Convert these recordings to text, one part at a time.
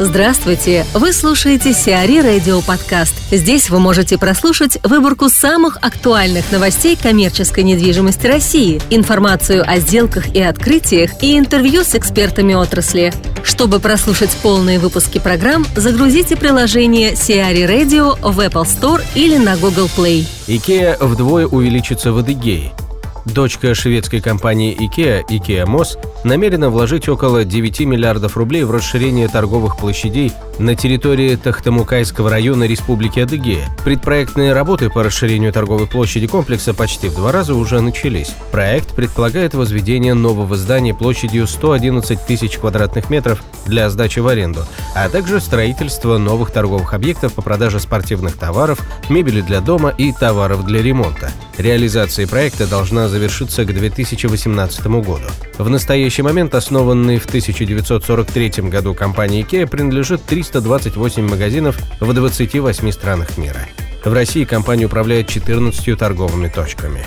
Здравствуйте! Вы слушаете Сиари Радио Подкаст. Здесь вы можете прослушать выборку самых актуальных новостей коммерческой недвижимости России, информацию о сделках и открытиях и интервью с экспертами отрасли. Чтобы прослушать полные выпуски программ, загрузите приложение Сиари Radio в Apple Store или на Google Play. Икея вдвое увеличится в Адыгее – Дочка шведской компании IKEA, IKEA Moss, намерена вложить около 9 миллиардов рублей в расширение торговых площадей на территории Тахтамукайского района Республики Адыгея. Предпроектные работы по расширению торговой площади комплекса почти в два раза уже начались. Проект предполагает возведение нового здания площадью 111 тысяч квадратных метров для сдачи в аренду, а также строительство новых торговых объектов по продаже спортивных товаров, мебели для дома и товаров для ремонта. Реализация проекта должна завершиться к 2018 году. В настоящий момент основанный в 1943 году компании IKEA принадлежит 328 магазинов в 28 странах мира. В России компания управляет 14 торговыми точками.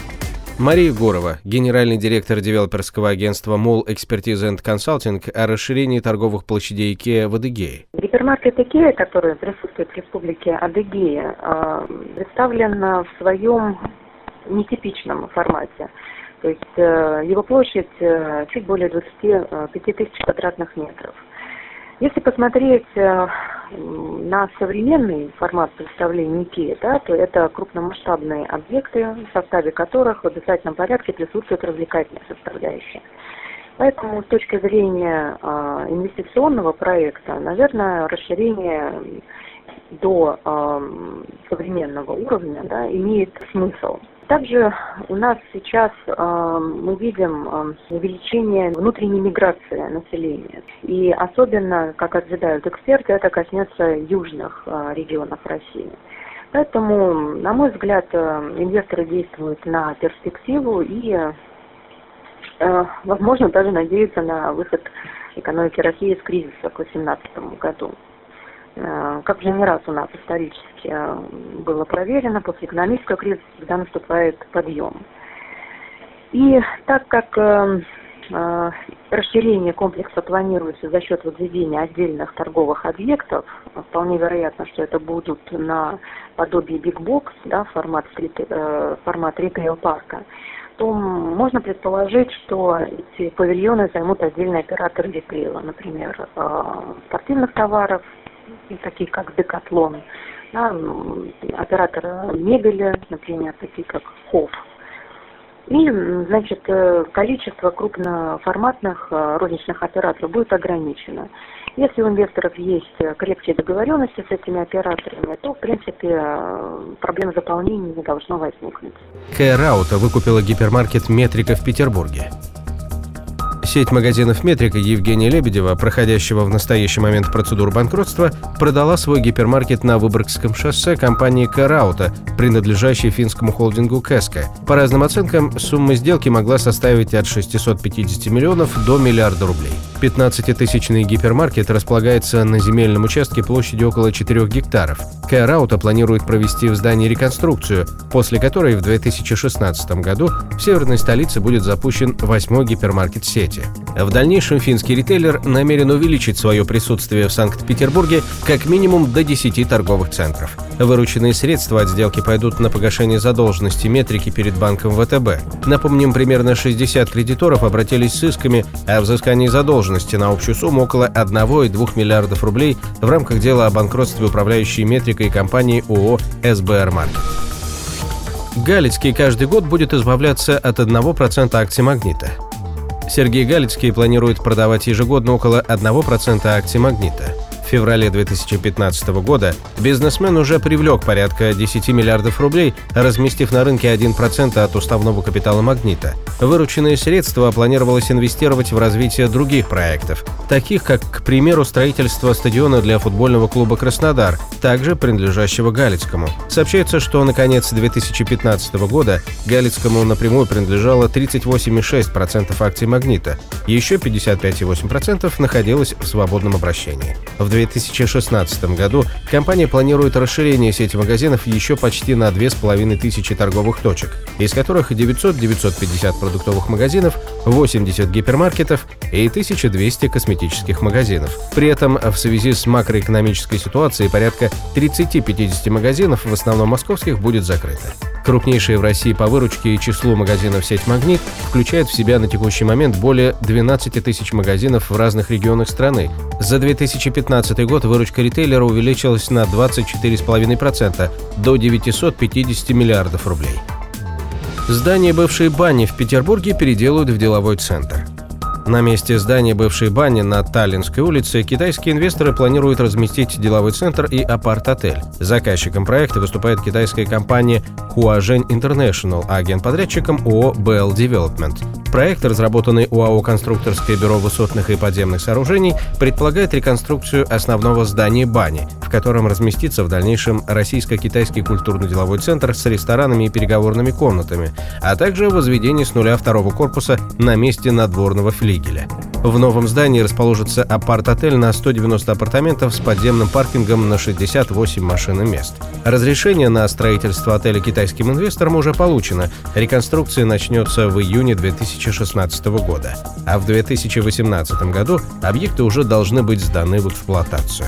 Мария Гурова, генеральный директор девелоперского агентства Мол Expertise and Consulting о расширении торговых площадей IKEA в Адыгее. Гипермаркет IKEA, который присутствует в республике Адыгея, а, представлен в своем нетипичном формате. То есть э, его площадь э, чуть более 25 э, тысяч квадратных метров. Если посмотреть на современный формат представления IKEA, да, то это крупномасштабные объекты, в составе которых в обязательном порядке присутствует развлекательная составляющая. Поэтому с точки зрения инвестиционного проекта, наверное, расширение до современного уровня да, имеет смысл. Также у нас сейчас э, мы видим э, увеличение внутренней миграции населения. И особенно, как ожидают эксперты, это коснется южных э, регионов России. Поэтому, на мой взгляд, э, инвесторы действуют на перспективу и, э, возможно, даже надеются на выход экономики России из кризиса к 2018 году. Э, как уже не раз у нас исторически э, было проверено, после экономического кризиса всегда наступает подъем. И так как э, расширение комплекса планируется за счет возведения отдельных торговых объектов, вполне вероятно, что это будут на подобие Big Box, да, формат, формат ритейл-парка, то можно предположить, что эти павильоны займут отдельные операторы ритейла, например, спортивных товаров, такие как Декатлон, да, операторы мебели, например, такие как Хофф. И, значит, э, количество крупноформатных э, розничных операторов будет ограничено. Если у инвесторов есть крепкие договоренности с этими операторами, то, в принципе, э, проблем заполнения не должно возникнуть. Кэраута выкупила гипермаркет «Метрика» в Петербурге. Сеть магазинов «Метрика» Евгения Лебедева, проходящего в настоящий момент процедуру банкротства, продала свой гипермаркет на Выборгском шоссе компании «Караута», принадлежащей финскому холдингу «Кэска». По разным оценкам, сумма сделки могла составить от 650 миллионов до миллиарда рублей. 15-тысячный гипермаркет располагается на земельном участке площадью около 4 гектаров. Кэраута планирует провести в здании реконструкцию, после которой в 2016 году в северной столице будет запущен восьмой гипермаркет сети. В дальнейшем финский ритейлер намерен увеличить свое присутствие в Санкт-Петербурге как минимум до 10 торговых центров. Вырученные средства от сделки пойдут на погашение задолженности метрики перед банком ВТБ. Напомним, примерно 60 кредиторов обратились с исками о взыскании задолженности на общую сумму около 1,2 миллиардов рублей в рамках дела о банкротстве управляющей метрикой компании ООО «СБР Маркет». Галицкий каждый год будет избавляться от 1% акций «Магнита». Сергей Галицкий планирует продавать ежегодно около 1% акций «Магнита». В феврале 2015 года бизнесмен уже привлек порядка 10 миллиардов рублей, разместив на рынке 1% от уставного капитала «Магнита». Вырученные средства планировалось инвестировать в развитие других проектов, таких как, к примеру, строительство стадиона для футбольного клуба «Краснодар», также принадлежащего Галицкому. Сообщается, что на конец 2015 года Галицкому напрямую принадлежало 38,6% акций «Магнита», еще 55,8% находилось в свободном обращении. В 2016 году компания планирует расширение сети магазинов еще почти на 2500 торговых точек, из которых 900-950 продуктовых магазинов, 80 гипермаркетов и 1200 косметических магазинов. При этом в связи с макроэкономической ситуацией порядка 30-50 магазинов, в основном московских, будет закрыто. Крупнейшая в России по выручке и числу магазинов сеть «Магнит» включает в себя на текущий момент более 12 тысяч магазинов в разных регионах страны. За 2015 год выручка ритейлера увеличилась на 24,5% до 950 миллиардов рублей. Здание бывшей бани в Петербурге переделают в деловой центр. На месте здания бывшей бани на Таллинской улице китайские инвесторы планируют разместить деловой центр и апарт-отель. Заказчиком проекта выступает китайская компания Huazhen International, а генподрядчиком ООО BL Development. Проект, разработанный УАО «Конструкторское бюро высотных и подземных сооружений», предполагает реконструкцию основного здания бани, в котором разместится в дальнейшем российско-китайский культурно-деловой центр с ресторанами и переговорными комнатами, а также возведение с нуля второго корпуса на месте надворного флигеля. В новом здании расположится апарт-отель на 190 апартаментов с подземным паркингом на 68 машин и мест. Разрешение на строительство отеля китайским инвесторам уже получено. Реконструкция начнется в июне 2016 года. А в 2018 году объекты уже должны быть сданы в эксплуатацию.